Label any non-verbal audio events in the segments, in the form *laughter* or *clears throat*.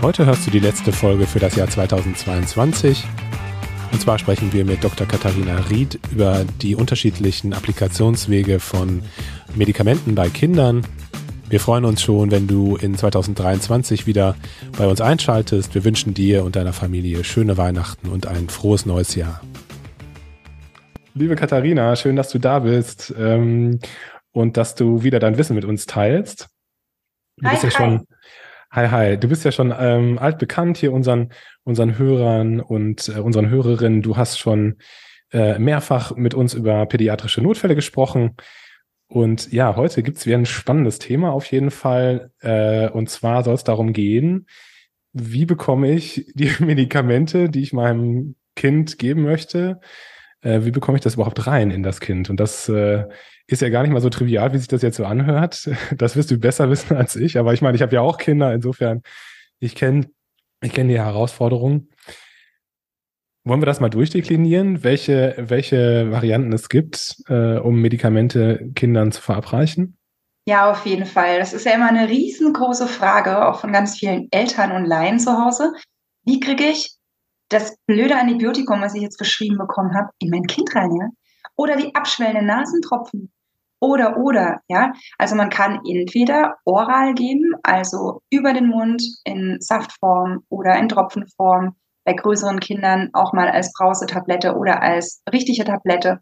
Heute hörst du die letzte Folge für das Jahr 2022. Und zwar sprechen wir mit Dr. Katharina Ried über die unterschiedlichen Applikationswege von Medikamenten bei Kindern. Wir freuen uns schon, wenn du in 2023 wieder bei uns einschaltest. Wir wünschen dir und deiner Familie schöne Weihnachten und ein frohes neues Jahr. Liebe Katharina, schön, dass du da bist ähm, und dass du wieder dein Wissen mit uns teilst. Du hi, bist ja hi. schon Hi, hi. Du bist ja schon ähm, altbekannt hier unseren, unseren Hörern und äh, unseren Hörerinnen. Du hast schon äh, mehrfach mit uns über pädiatrische Notfälle gesprochen. Und ja, heute gibt's wieder ein spannendes Thema auf jeden Fall. Äh, und zwar soll es darum gehen, wie bekomme ich die *laughs* Medikamente, die ich meinem Kind geben möchte, äh, wie bekomme ich das überhaupt rein in das Kind? Und das äh, ist ja gar nicht mal so trivial, wie sich das jetzt so anhört. *laughs* Das wirst du besser wissen als ich. Aber ich meine, ich habe ja auch Kinder, insofern, ich kenne ich kenn die Herausforderungen. Wollen wir das mal durchdeklinieren, welche, welche Varianten es gibt, äh, um Medikamente Kindern zu verabreichen? Ja, auf jeden Fall. Das ist ja immer eine riesengroße Frage, auch von ganz vielen Eltern und Laien zu Hause. Wie kriege ich das blöde Antibiotikum, was ich jetzt verschrieben bekommen habe, in mein Kind rein, ja? Oder die abschwellenden Nasentropfen. Oder, oder, ja. Also man kann entweder oral geben, also über den Mund in Saftform oder in Tropfenform, bei größeren Kindern auch mal als Brausetablette oder als richtige Tablette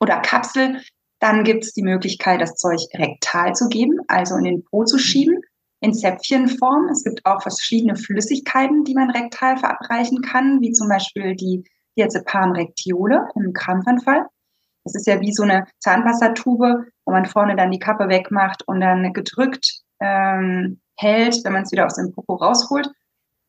oder Kapsel. Dann gibt es die Möglichkeit, das Zeug rektal zu geben, also in den Po zu schieben, in Zäpfchenform. Es gibt auch verschiedene Flüssigkeiten, die man rektal verabreichen kann, wie zum Beispiel die Diazepam-Rektiole im Krampfanfall. Das ist ja wie so eine Zahnpastatube, wo man vorne dann die Kappe wegmacht und dann gedrückt ähm, hält, wenn man es wieder aus dem Popo rausholt.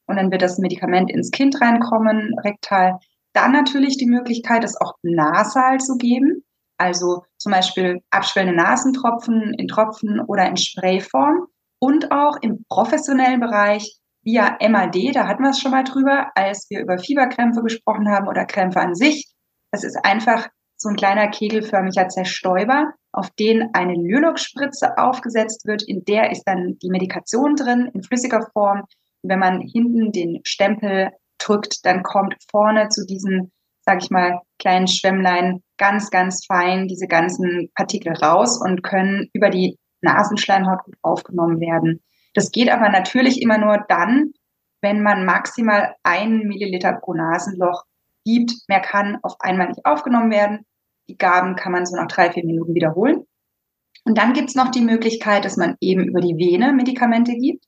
Und dann wird das Medikament ins Kind reinkommen, rektal. Dann natürlich die Möglichkeit, es auch nasal zu geben. Also zum Beispiel abschwellende Nasentropfen in Tropfen oder in Sprayform. Und auch im professionellen Bereich via MAD, da hatten wir es schon mal drüber, als wir über Fieberkrämpfe gesprochen haben oder Krämpfe an sich. Das ist einfach so ein kleiner kegelförmiger Zerstäuber, auf den eine Lylox-Spritze aufgesetzt wird. In der ist dann die Medikation drin, in flüssiger Form. Und wenn man hinten den Stempel drückt, dann kommt vorne zu diesen, sag ich mal, kleinen Schwämmlein ganz, ganz fein diese ganzen Partikel raus und können über die Nasenschleimhaut gut aufgenommen werden. Das geht aber natürlich immer nur dann, wenn man maximal einen Milliliter pro Nasenloch gibt. Mehr kann auf einmal nicht aufgenommen werden. Die Gaben kann man so nach drei, vier Minuten wiederholen. Und dann gibt es noch die Möglichkeit, dass man eben über die Vene Medikamente gibt.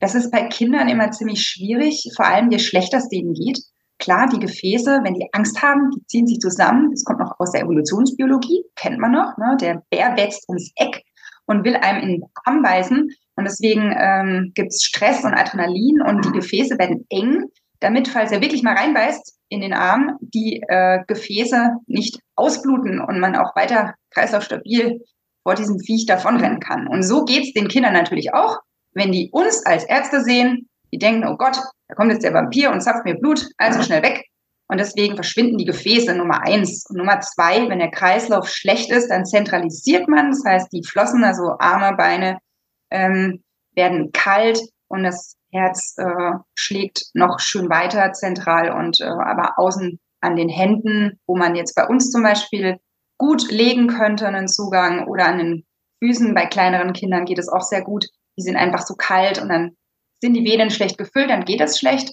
Das ist bei Kindern immer ziemlich schwierig, vor allem je schlechter es denen geht. Klar, die Gefäße, wenn die Angst haben, die ziehen sich zusammen. Das kommt noch aus der Evolutionsbiologie, kennt man noch. Ne? Der Bär wächst ums Eck und will einem in den Arm beißen. Und deswegen ähm, gibt es Stress und Adrenalin und die Gefäße werden eng, damit, falls er wirklich mal reinbeißt in den Arm, die äh, Gefäße nicht ausbluten und man auch weiter kreislaufstabil vor diesem Viech davonrennen kann. Und so geht's den Kindern natürlich auch, wenn die uns als Ärzte sehen, die denken, oh Gott, da kommt jetzt der Vampir und zapft mir Blut, also schnell weg. Und deswegen verschwinden die Gefäße Nummer eins. Und Nummer zwei, wenn der Kreislauf schlecht ist, dann zentralisiert man. Das heißt, die Flossen, also Arme, Beine, ähm, werden kalt und das Herz äh, schlägt noch schön weiter zentral und äh, aber außen an den Händen, wo man jetzt bei uns zum Beispiel gut legen könnte, einen Zugang oder an den Füßen. Bei kleineren Kindern geht es auch sehr gut. Die sind einfach so kalt und dann sind die Venen schlecht gefüllt, dann geht das schlecht.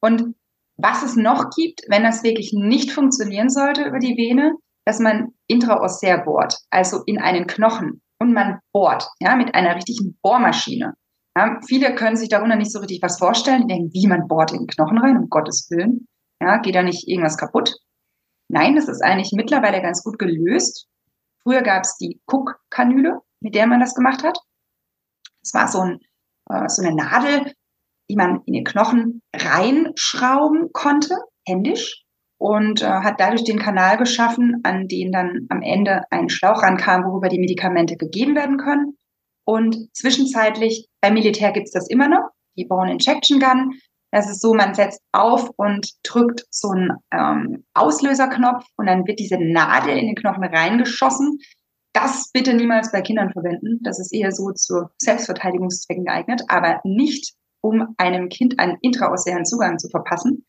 Und was es noch gibt, wenn das wirklich nicht funktionieren sollte über die Vene, dass man intraossär bohrt, also in einen Knochen und man bohrt, ja, mit einer richtigen Bohrmaschine. Ja, viele können sich darunter nicht so richtig was vorstellen. Denken, wie man bohrt in den Knochen rein, um Gottes Willen. Ja, geht da nicht irgendwas kaputt? Nein, das ist eigentlich mittlerweile ganz gut gelöst. Früher gab es die Cook-Kanüle, mit der man das gemacht hat. Das war so, ein, äh, so eine Nadel, die man in den Knochen reinschrauben konnte, händisch, und äh, hat dadurch den Kanal geschaffen, an den dann am Ende ein Schlauch rankam, worüber die Medikamente gegeben werden können. Und zwischenzeitlich, beim Militär gibt's das immer noch, die Bone Injection Gun. Das ist so, man setzt auf und drückt so einen ähm, Auslöserknopf und dann wird diese Nadel in den Knochen reingeschossen. Das bitte niemals bei Kindern verwenden. Das ist eher so zu Selbstverteidigungszwecken geeignet, aber nicht, um einem Kind einen intraosären Zugang zu verpassen.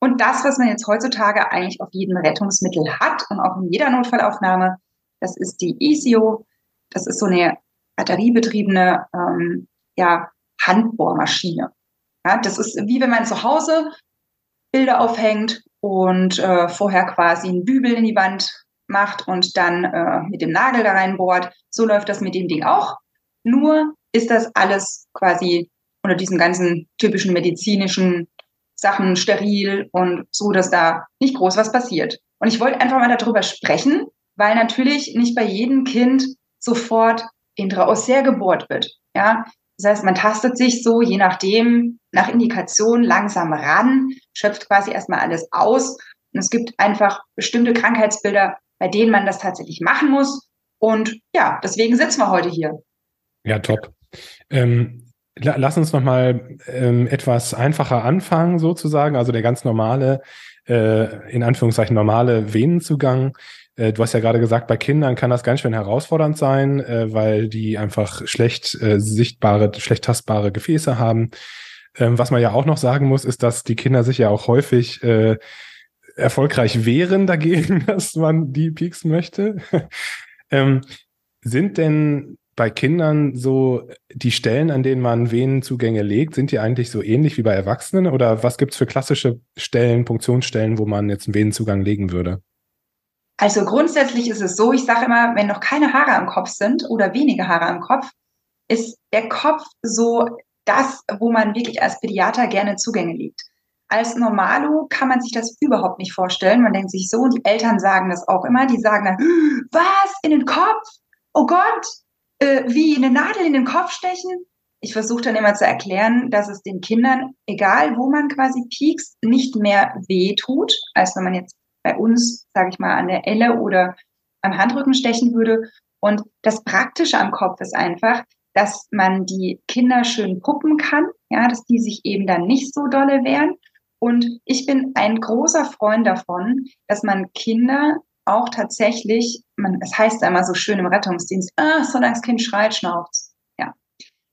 Und das, was man jetzt heutzutage eigentlich auf jedem Rettungsmittel hat und auch in jeder Notfallaufnahme, das ist die ECO. Das ist so eine batteriebetriebene ähm, ja, Handbohrmaschine. Ja, das ist wie wenn man zu Hause Bilder aufhängt und äh, vorher quasi einen Bügel in die Wand macht und dann äh, mit dem Nagel da reinbohrt. So läuft das mit dem Ding auch. Nur ist das alles quasi unter diesen ganzen typischen medizinischen Sachen steril und so, dass da nicht groß was passiert. Und ich wollte einfach mal darüber sprechen, weil natürlich nicht bei jedem Kind sofort intraossär gebohrt wird. Ja, das heißt, man tastet sich so, je nachdem, nach Indikation langsam ran, schöpft quasi erstmal alles aus. Und es gibt einfach bestimmte Krankheitsbilder, bei denen man das tatsächlich machen muss. Und ja, deswegen sitzen wir heute hier. Ja, top. Ähm, Lass uns nochmal ähm, etwas einfacher anfangen, sozusagen. Also der ganz normale, äh, in Anführungszeichen normale Venenzugang. Äh, du hast ja gerade gesagt, bei Kindern kann das ganz schön herausfordernd sein, äh, weil die einfach schlecht äh, sichtbare, schlecht tastbare Gefäße haben. Ähm, was man ja auch noch sagen muss, ist, dass die Kinder sich ja auch häufig äh, erfolgreich wehren dagegen, *laughs* dass man die pieksen möchte. *laughs* ähm, sind denn bei Kindern so die Stellen, an denen man Venenzugänge legt, sind die eigentlich so ähnlich wie bei Erwachsenen? Oder was gibt es für klassische Stellen, Punktionsstellen, wo man jetzt einen Venenzugang legen würde? Also grundsätzlich ist es so, ich sage immer, wenn noch keine Haare am Kopf sind oder wenige Haare am Kopf, ist der Kopf so das, wo man wirklich als Pädiater gerne Zugänge legt. Als Normalo kann man sich das überhaupt nicht vorstellen. Man denkt sich so, und die Eltern sagen das auch immer, die sagen dann, was, in den Kopf? Oh Gott, äh, wie eine Nadel in den Kopf stechen. Ich versuche dann immer zu erklären, dass es den Kindern, egal wo man quasi piekst, nicht mehr weh tut, als wenn man jetzt bei uns, sage ich mal, an der Elle oder am Handrücken stechen würde. Und das Praktische am Kopf ist einfach, dass man die Kinder schön puppen kann, ja, dass die sich eben dann nicht so dolle wehren. Und ich bin ein großer Freund davon, dass man Kinder auch tatsächlich, man, es heißt einmal so schön im Rettungsdienst, ah, solange das Kind schreit, schnauft Ja.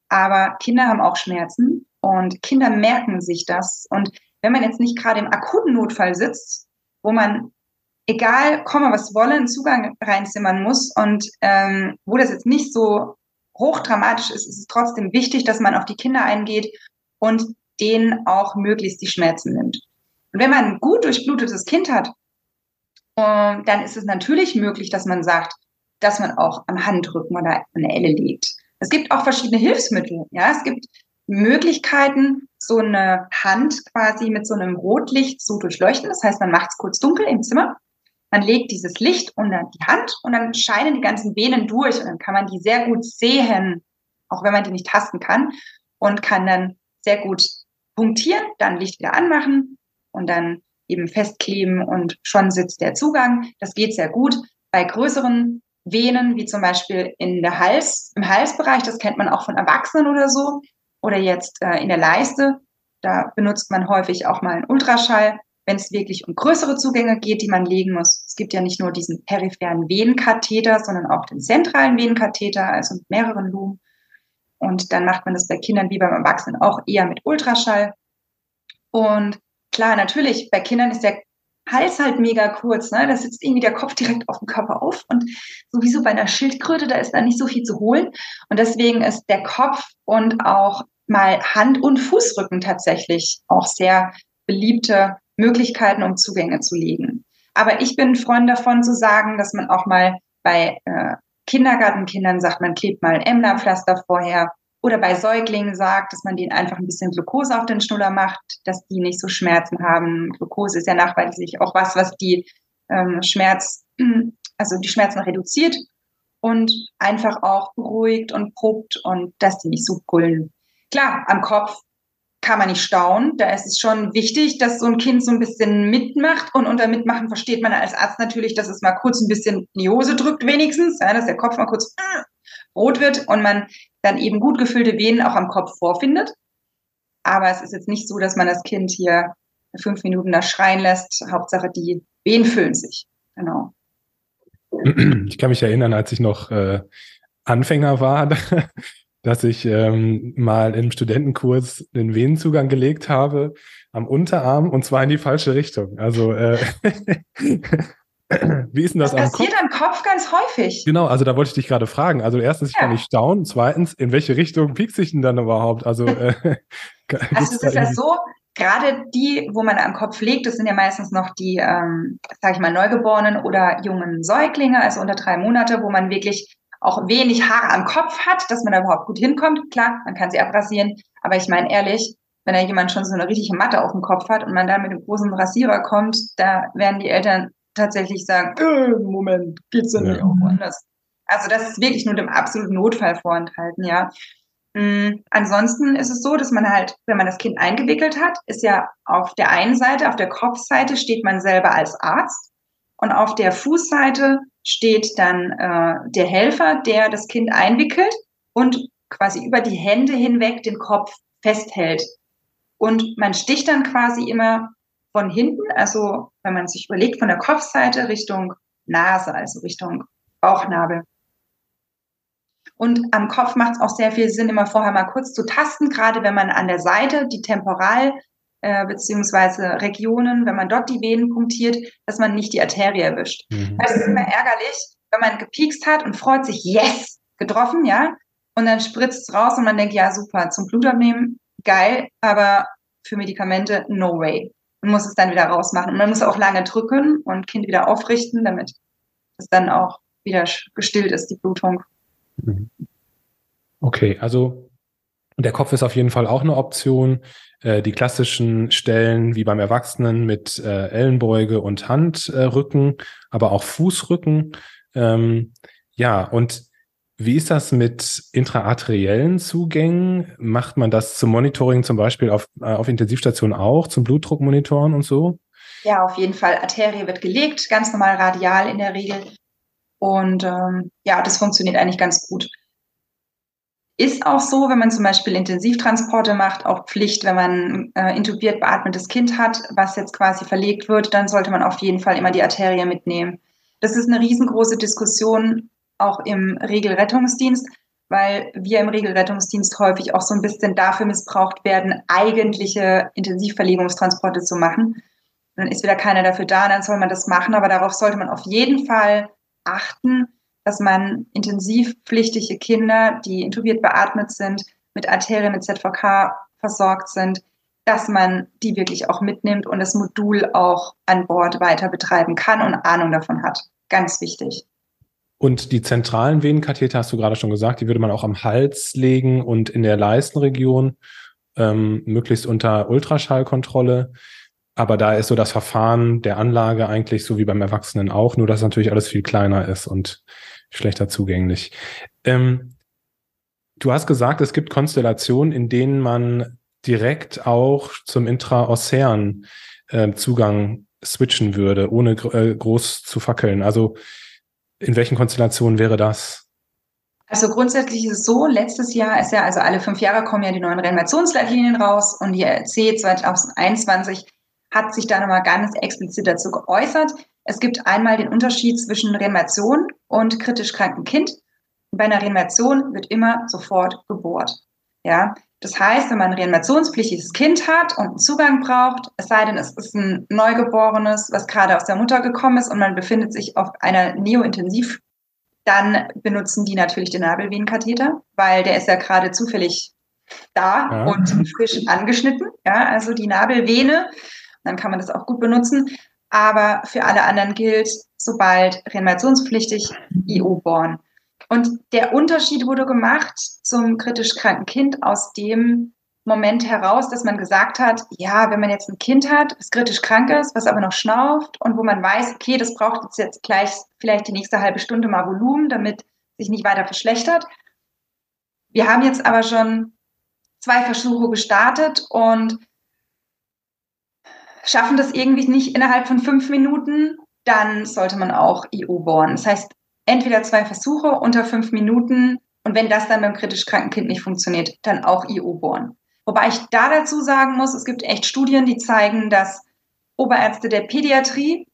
Aber Kinder haben auch Schmerzen und Kinder merken sich das. Und wenn man jetzt nicht gerade im akuten Notfall sitzt, wo man, egal, komme was wolle, einen Zugang reinzimmern muss und ähm, wo das jetzt nicht so hochdramatisch ist, ist es trotzdem wichtig, dass man auf die Kinder eingeht und denen auch möglichst die Schmerzen nimmt. Und wenn man ein gut durchblutetes Kind hat, und dann ist es natürlich möglich, dass man sagt, dass man auch am Handrücken oder an der Elle liegt. Es gibt auch verschiedene Hilfsmittel. Ja, es gibt Möglichkeiten, so eine Hand quasi mit so einem Rotlicht zu durchleuchten. Das heißt, man macht es kurz dunkel im Zimmer. Man legt dieses Licht unter die Hand und dann scheinen die ganzen Venen durch und dann kann man die sehr gut sehen, auch wenn man die nicht tasten kann und kann dann sehr gut punktieren, dann Licht wieder anmachen und dann eben festkleben und schon sitzt der Zugang. Das geht sehr gut. Bei größeren Venen, wie zum Beispiel in der Hals, im Halsbereich, das kennt man auch von Erwachsenen oder so, oder jetzt äh, in der Leiste, da benutzt man häufig auch mal einen Ultraschall, wenn es wirklich um größere Zugänge geht, die man legen muss. Es gibt ja nicht nur diesen peripheren Venenkatheter, sondern auch den zentralen Venenkatheter, also mit mehreren Lumen. Und dann macht man das bei Kindern wie beim Erwachsenen auch eher mit Ultraschall. Und klar, natürlich, bei Kindern ist der Hals halt mega kurz, ne? Da sitzt irgendwie der Kopf direkt auf dem Körper auf und sowieso bei einer Schildkröte, da ist da nicht so viel zu holen. Und deswegen ist der Kopf und auch mal Hand- und Fußrücken tatsächlich auch sehr beliebte Möglichkeiten, um Zugänge zu legen. Aber ich bin ein Freund davon zu sagen, dass man auch mal bei äh, Kindergartenkindern sagt, man klebt mal ein Emlerpflaster vorher oder bei Säuglingen sagt, dass man denen einfach ein bisschen Glucose auf den Schnuller macht, dass die nicht so Schmerzen haben. Glucose ist ja nachweislich auch was, was die ähm, Schmerz, *clears throat* also die Schmerzen reduziert und einfach auch beruhigt und probt und dass die nicht so brüllen. Klar, am Kopf, kann man nicht staunen. Da ist es schon wichtig, dass so ein Kind so ein bisschen mitmacht. Und unter Mitmachen versteht man als Arzt natürlich, dass es mal kurz ein bisschen in die Hose drückt, wenigstens, ja, dass der Kopf mal kurz rot wird und man dann eben gut gefüllte Venen auch am Kopf vorfindet. Aber es ist jetzt nicht so, dass man das Kind hier fünf Minuten da schreien lässt. Hauptsache, die Venen füllen sich. Genau. *clears throat* Ich kann mich erinnern, als ich noch äh, Anfänger war, *laughs* dass ich ähm, mal im Studentenkurs den Venenzugang gelegt habe am Unterarm und zwar in die falsche Richtung. Also äh, *laughs* wie ist denn das, das am Kopf? Das passiert am Kopf ganz häufig. Genau, also da wollte ich dich gerade fragen. Also erstens, ich ja. kann nicht staunen. Zweitens, in welche Richtung piekst sich denn dann überhaupt? Also, äh, *laughs* *laughs* also es ist ja so, gerade die, wo man am Kopf legt, das sind ja meistens noch die, ähm, sage ich mal, Neugeborenen oder jungen Säuglinge, also unter drei Monate, wo man wirklich auch wenig Haare am Kopf hat, dass man da überhaupt gut hinkommt. Klar, man kann sie abrasieren, aber ich meine ehrlich, wenn da jemand schon so eine richtige Matte auf dem Kopf hat und man dann mit dem großen Rasierer kommt, da werden die Eltern tatsächlich sagen, äh, Moment, geht's denn ja. nicht auch woanders? Also das ist wirklich nur dem absoluten Notfall vorenthalten, ja. Mhm. Ansonsten ist es so, dass man halt, wenn man das Kind eingewickelt hat, ist ja auf der einen Seite, auf der Kopfseite steht man selber als Arzt und auf der Fußseite steht dann äh, der Helfer, der das Kind einwickelt und quasi über die Hände hinweg den Kopf festhält. Und man sticht dann quasi immer von hinten, also wenn man sich überlegt, von der Kopfseite Richtung Nase, also Richtung Bauchnabel. Und am Kopf macht es auch sehr viel Sinn, immer vorher mal kurz zu tasten, gerade wenn man an der Seite die Temporal äh, beziehungsweise Regionen, wenn man dort die Venen punktiert, dass man nicht die Arterie erwischt. Mhm. Das ist immer ärgerlich, wenn man gepiekst hat und freut sich, yes, getroffen, ja, und dann spritzt es raus und man denkt, ja, super, zum Blutabnehmen, geil, aber für Medikamente, no way. Man muss es dann wieder rausmachen. Und man muss auch lange drücken und Kind wieder aufrichten, damit es dann auch wieder gestillt ist, die Blutung. Mhm. Okay, also der Kopf ist auf jeden Fall auch eine Option. Äh, die klassischen Stellen wie beim Erwachsenen mit äh, Ellenbeuge und Handrücken, aber auch Fußrücken. Ähm, ja, und wie ist das mit intraarteriellen Zugängen? Macht man das zum Monitoring zum Beispiel auf, äh, auf Intensivstationen auch, zum Blutdruckmonitoren und so? Ja, auf jeden Fall. Arterie wird gelegt, ganz normal radial in der Regel. Und ähm, ja, das funktioniert eigentlich ganz gut. Ist auch so, wenn man zum Beispiel Intensivtransporte macht, auch Pflicht, wenn man äh, intubiert beatmetes Kind hat, was jetzt quasi verlegt wird, dann sollte man auf jeden Fall immer die Arterie mitnehmen. Das ist eine riesengroße Diskussion auch im Regelrettungsdienst, weil wir im Regelrettungsdienst häufig auch so ein bisschen dafür missbraucht werden, eigentliche Intensivverlegungstransporte zu machen. Dann ist wieder keiner dafür da, dann soll man das machen, aber darauf sollte man auf jeden Fall achten, dass man intensivpflichtige Kinder, die intubiert beatmet sind, mit Arterien, mit ZVK versorgt sind, dass man die wirklich auch mitnimmt und das Modul auch an Bord weiter betreiben kann und Ahnung davon hat. Ganz wichtig. Und die zentralen Venenkatheter, hast du gerade schon gesagt, die würde man auch am Hals legen und in der Leistenregion, ähm, möglichst unter Ultraschallkontrolle. Aber da ist so das Verfahren der Anlage eigentlich so wie beim Erwachsenen auch, nur dass natürlich alles viel kleiner ist und schlechter zugänglich. Ähm, du hast gesagt, es gibt Konstellationen, in denen man direkt auch zum intraocean äh, Zugang switchen würde, ohne äh, groß zu fackeln. Also in welchen Konstellationen wäre das? Also grundsätzlich ist es so, letztes Jahr ist ja, also alle fünf Jahre kommen ja die neuen Reanimationsleitlinien raus und die RC 2021 hat sich da nochmal ganz explizit dazu geäußert. Es gibt einmal den Unterschied zwischen Reanimation und kritisch kranken Kind. Bei einer Reanimation wird immer sofort gebohrt. Ja, das heißt, wenn man ein reanimationspflichtiges Kind hat und einen Zugang braucht, es sei denn, es ist ein Neugeborenes, was gerade aus der Mutter gekommen ist und man befindet sich auf einer Neointensiv, dann benutzen die natürlich den Nabelvenenkatheter, weil der ist ja gerade zufällig da ja. und frisch angeschnitten. Ja, also die Nabelvene, dann kann man das auch gut benutzen. Aber für alle anderen gilt, sobald reanimationspflichtig, IO-born. Und der Unterschied wurde gemacht zum kritisch kranken Kind aus dem Moment heraus, dass man gesagt hat, ja, wenn man jetzt ein Kind hat, das kritisch krank ist, was aber noch schnauft und wo man weiß, okay, das braucht jetzt, gleich vielleicht die nächste halbe Stunde mal Volumen, damit sich nicht weiter verschlechtert. Wir haben jetzt aber schon zwei Versuche gestartet und schaffen das irgendwie nicht innerhalb von fünf Minuten, dann sollte man auch IO bohren. Das heißt, entweder zwei Versuche unter fünf Minuten und wenn das dann beim kritisch kranken Kind nicht funktioniert, dann auch IO bohren. Wobei ich da dazu sagen muss, es gibt echt Studien, die zeigen, dass Oberärzte der Pädiatrie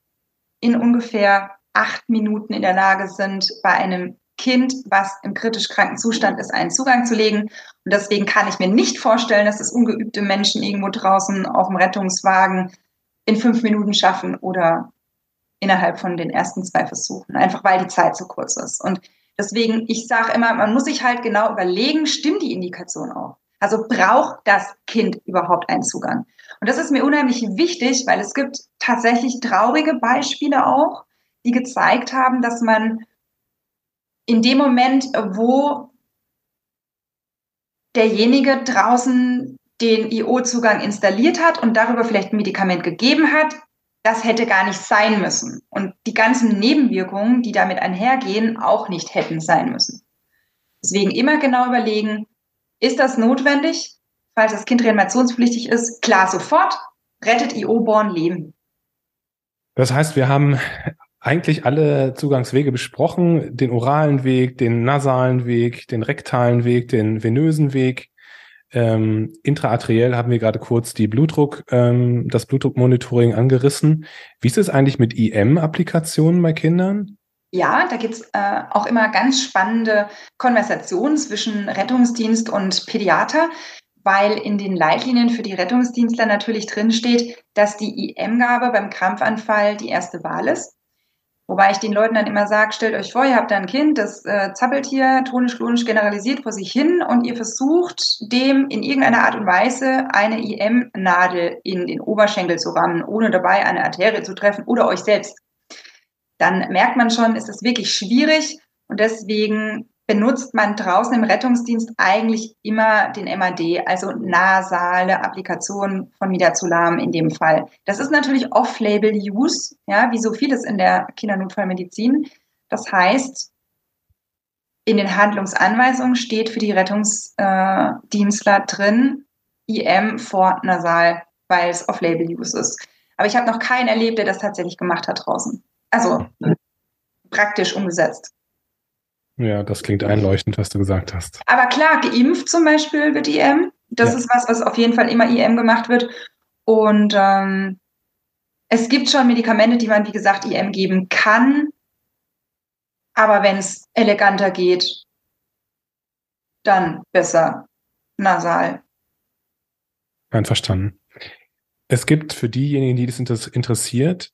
in ungefähr acht Minuten in der Lage sind, bei einem Kind, was im kritisch kranken Zustand ist, einen Zugang zu legen. Und deswegen kann ich mir nicht vorstellen, dass es ungeübte Menschen irgendwo draußen auf dem Rettungswagen in fünf Minuten schaffen oder innerhalb von den ersten zwei Versuchen, einfach weil die Zeit so kurz ist. Und deswegen, ich sage immer, man muss sich halt genau überlegen, stimmt die Indikation auch? Also braucht das Kind überhaupt einen Zugang? Und das ist mir unheimlich wichtig, weil es gibt tatsächlich traurige Beispiele auch, die gezeigt haben, dass man in dem Moment, wo derjenige draußen den IO-Zugang installiert hat und darüber vielleicht ein Medikament gegeben hat, das hätte gar nicht sein müssen. Und die ganzen Nebenwirkungen, die damit einhergehen, auch nicht hätten sein müssen. Deswegen immer genau überlegen, ist das notwendig? Falls das Kind reanimationspflichtig ist, klar sofort, rettet IO-Born Leben. Das heißt, wir haben eigentlich alle Zugangswege besprochen, den oralen Weg, den nasalen Weg, den rektalen Weg, den venösen Weg. Ähm, intraarteriell haben wir gerade kurz die Blutdruck, ähm, das Blutdruckmonitoring angerissen. Wie ist es eigentlich mit IM-Applikationen bei Kindern? Ja, da gibt's äh, auch immer ganz spannende Konversationen zwischen Rettungsdienst und Pädiater, weil in den Leitlinien für die Rettungsdienstler natürlich drinsteht, dass die IM-Gabe beim Krampfanfall die erste Wahl ist. Wobei ich den Leuten dann immer sage, stellt euch vor, ihr habt da ein Kind, das äh, zappelt hier tonisch-klonisch generalisiert vor sich hin und ihr versucht, dem in irgendeiner Art und Weise eine IM-Nadel in den Oberschenkel zu rammen, ohne dabei eine Arterie zu treffen oder euch selbst. Dann merkt man schon, ist es wirklich schwierig und deswegen benutzt man draußen im Rettungsdienst eigentlich immer den MAD, also nasale Applikation von Midazolam in dem Fall. Das ist natürlich Off-Label-Use, ja, wie so vieles in der Kindernotfallmedizin. Das heißt, in den Handlungsanweisungen steht für die Rettungsdienstler drin, IM vor nasal, weil es Off-Label-Use ist. Aber ich habe noch keinen erlebt, der das tatsächlich gemacht hat draußen. Also praktisch umgesetzt. Ja, das klingt einleuchtend, was du gesagt hast. Aber klar, geimpft zum Beispiel wird IM. Das ja. ist was, was auf jeden Fall immer IM gemacht wird. Und ähm, es gibt schon Medikamente, die man, wie gesagt, IM geben kann. Aber wenn es eleganter geht, dann besser nasal. Einverstanden. Es gibt für diejenigen, die das interessiert,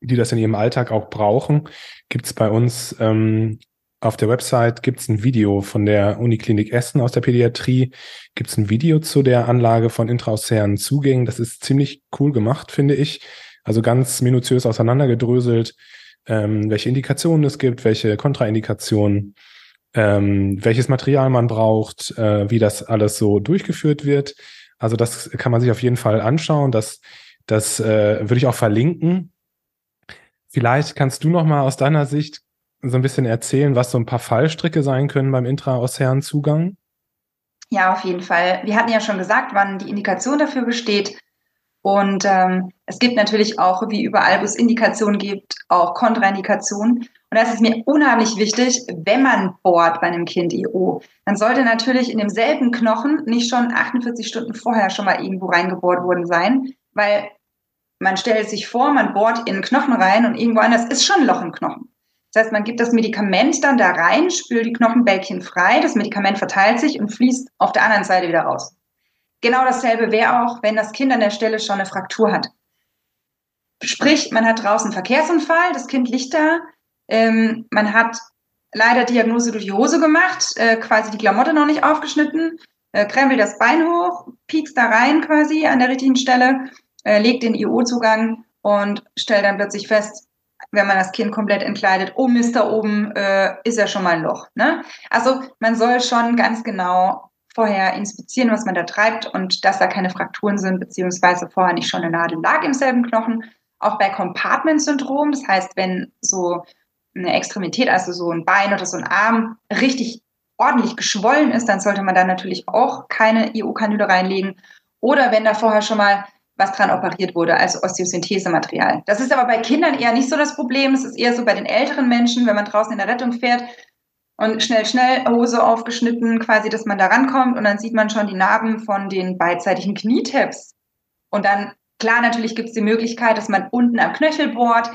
die das in ihrem Alltag auch brauchen, gibt es bei uns ähm, auf der Website gibt es ein Video von der Uniklinik Essen aus der Pädiatrie. Gibt es ein Video zu der Anlage von intraoceanen Zugängen. Das ist ziemlich cool gemacht, finde ich. Also ganz minutiös auseinandergedröselt, ähm, welche Indikationen es gibt, welche Kontraindikationen, ähm, welches Material man braucht, äh, wie das alles so durchgeführt wird. Also das kann man sich auf jeden Fall anschauen. Das, das äh, würde ich auch verlinken. Vielleicht kannst du noch mal aus deiner Sicht so ein bisschen erzählen, was so ein paar Fallstricke sein können beim intraoceanen Zugang? Ja, auf jeden Fall. Wir hatten ja schon gesagt, wann die Indikation dafür besteht. Und ähm, es gibt natürlich auch, wie überall, wo es Indikationen gibt, auch Kontraindikationen. Und das ist mir unheimlich wichtig, wenn man bohrt bei einem Kind IO, dann sollte natürlich in demselben Knochen nicht schon 48 Stunden vorher schon mal irgendwo reingebohrt worden sein, weil man stellt sich vor, man bohrt in den Knochen rein und irgendwo anders ist schon ein Loch im Knochen. Das heißt, man gibt das Medikament dann da rein, spült die Knochenbälkchen frei, das Medikament verteilt sich und fließt auf der anderen Seite wieder raus. Genau dasselbe wäre auch, wenn das Kind an der Stelle schon eine Fraktur hat. Sprich, man hat draußen einen Verkehrsunfall, das Kind liegt da, ähm, man hat leider Diagnose durch die Hose gemacht, äh, quasi die Klamotte noch nicht aufgeschnitten, äh, krempelt das Bein hoch, piekst da rein quasi an der richtigen Stelle, äh, legt den IO-Zugang und stellt dann plötzlich fest, wenn man das Kind komplett entkleidet, oh Mist, da oben äh, ist ja schon mal ein Loch. Ne? Also man soll schon ganz genau vorher inspizieren, was man da treibt und dass da keine Frakturen sind, beziehungsweise vorher nicht schon eine Nadel lag im selben Knochen. Auch bei Compartment-Syndrom, das heißt, wenn so eine Extremität, also so ein Bein oder so ein Arm, richtig ordentlich geschwollen ist, dann sollte man da natürlich auch keine IO-Kanüle reinlegen. Oder wenn da vorher schon mal was dran operiert wurde, also Osteosynthesematerial. Das ist aber bei Kindern eher nicht so das Problem. Es ist eher so bei den älteren Menschen, wenn man draußen in der Rettung fährt und schnell, schnell Hose aufgeschnitten, quasi, dass man da rankommt und dann sieht man schon die Narben von den beidseitigen Knietabs. Und dann, klar, natürlich gibt es die Möglichkeit, dass man unten am Knöchel bohrt.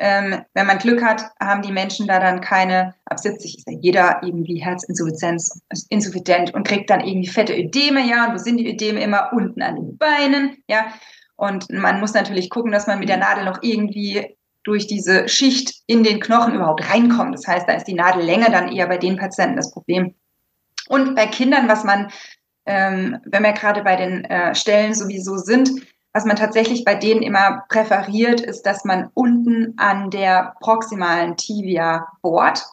Ähm, wenn man Glück hat, haben die Menschen da dann keine, ab 70 ist ja jeder irgendwie Herzinsuffizienz, insuffizient und kriegt dann irgendwie fette Ödeme, ja, und wo sind die Ödeme immer? Unten an den Beinen, ja. Und man muss natürlich gucken, dass man mit der Nadel noch irgendwie durch diese Schicht in den Knochen überhaupt reinkommt. Das heißt, da ist die Nadellänge dann eher bei den Patienten das Problem. Und bei Kindern, was man, ähm, wenn wir gerade bei den äh, Stellen sowieso sind, was man tatsächlich bei denen immer präferiert, ist, dass man unten an der proximalen Tibia bohrt.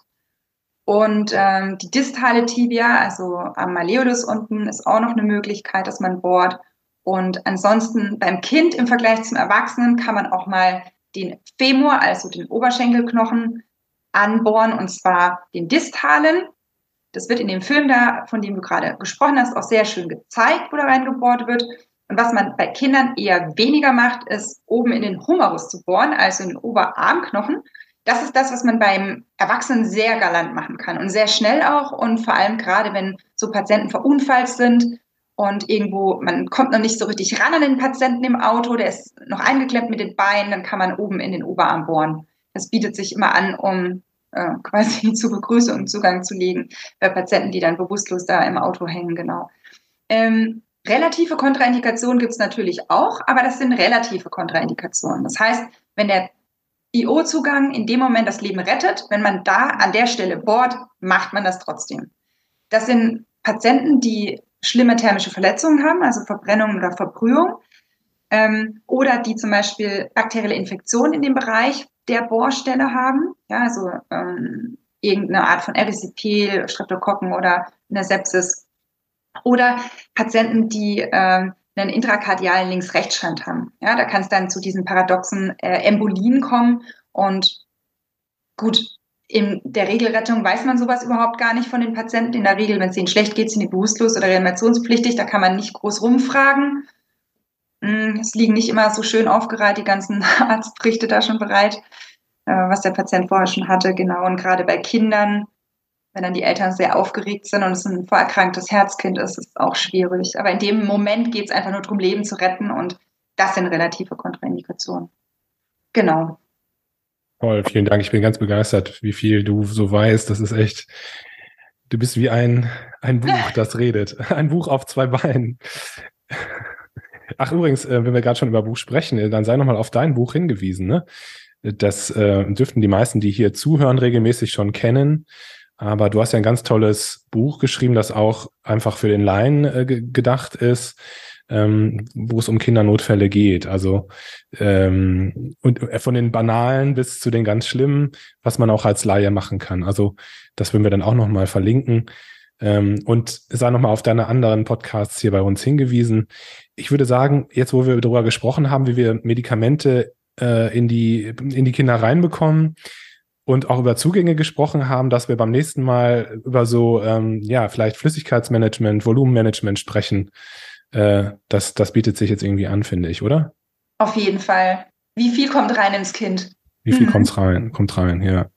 Und ähm, die distale Tibia, also am Malleolus unten, ist auch noch eine Möglichkeit, dass man bohrt. Und ansonsten beim Kind im Vergleich zum Erwachsenen kann man auch mal den Femur, also den Oberschenkelknochen, anbohren, und zwar den distalen. Das wird in dem Film da, von dem du gerade gesprochen hast, auch sehr schön gezeigt, wo da reingebohrt wird. Und was man bei Kindern eher weniger macht, ist oben in den Humerus zu bohren, also in den Oberarmknochen. Das ist das, was man beim Erwachsenen sehr galant machen kann und sehr schnell auch und vor allem gerade, wenn so Patienten verunfallt sind und irgendwo, man kommt noch nicht so richtig ran an den Patienten im Auto, der ist noch eingeklemmt mit den Beinen, dann kann man oben in den Oberarm bohren. Das bietet sich immer an, um äh, quasi *laughs* zur Begrüßung Zugang zu legen bei Patienten, die dann bewusstlos da im Auto hängen, genau. Ähm, Relative Kontraindikationen gibt es natürlich auch, aber das sind relative Kontraindikationen. Das heißt, wenn der IO-Zugang in dem Moment das Leben rettet, wenn man da an der Stelle bohrt, macht man das trotzdem. Das sind Patienten, die schlimme thermische Verletzungen haben, also Verbrennung oder Verbrühung, ähm, oder die zum Beispiel bakterielle Infektionen in dem Bereich der Bohrstelle haben, ja, also ähm, irgendeine Art von Erysipeal, Streptokokken oder eine Sepsis oder Patienten, die äh, einen intrakardialen Links-Rechts-Stand haben. Ja, da kann es dann zu diesen paradoxen äh, Embolien kommen. Und gut, in der Regelrettung weiß man sowas überhaupt gar nicht von den Patienten. In der Regel, wenn es ihnen schlecht geht, sind die bewusstlos oder reanimationspflichtig. Da kann man nicht groß rumfragen. Hm, es liegen nicht immer so schön aufgereiht, die ganzen *laughs* Arztberichte da schon bereit, äh, was der Patient vorher schon hatte. Genau, und gerade bei Kindern wenn dann die Eltern sehr aufgeregt sind und es ein vorerkranktes Herzkind ist, ist es auch schwierig. Aber in dem Moment geht es einfach nur darum, Leben zu retten und das sind relative Kontraindikationen. Genau. Toll, vielen Dank. Ich bin ganz begeistert, wie viel du so weißt. Das ist echt, du bist wie ein, ein Buch, *laughs* das redet. Ein Buch auf zwei Beinen. Ach, übrigens, äh, wenn wir gerade schon über Buch sprechen, äh, dann sei nochmal auf dein Buch hingewiesen. Ne? Das äh, dürften die meisten, die hier zuhören, regelmäßig schon kennen. Aber du hast ja ein ganz tolles Buch geschrieben, das auch einfach für den Laien äh, gedacht ist, ähm, wo es um Kindernotfälle geht. Also ähm, und äh, von den banalen bis zu den ganz schlimmen, was man auch als Laie machen kann. Also das würden wir dann auch nochmal verlinken. Ähm, und sei nochmal auf deine anderen Podcasts hier bei uns hingewiesen. Ich würde sagen, jetzt wo wir darüber gesprochen haben, wie wir Medikamente äh, in die in die Kinder reinbekommen, und auch über Zugänge gesprochen haben, dass wir beim nächsten Mal über so, ähm, ja, vielleicht Flüssigkeitsmanagement, Volumenmanagement sprechen. Äh, das, das bietet sich jetzt irgendwie an, finde ich, oder? Auf jeden Fall. Wie viel kommt rein ins Kind? Wie viel mhm. kommt rein? Kommt rein, ja.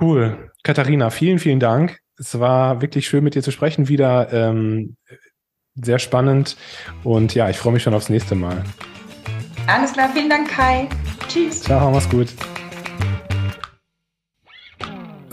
Cool. Katharina, vielen, vielen Dank. Es war wirklich schön, mit dir zu sprechen wieder. Ähm, sehr spannend. Und ja, ich freue mich schon aufs nächste Mal. Alles klar, vielen Dank, Kai. Tschüss. Ciao, mach's gut.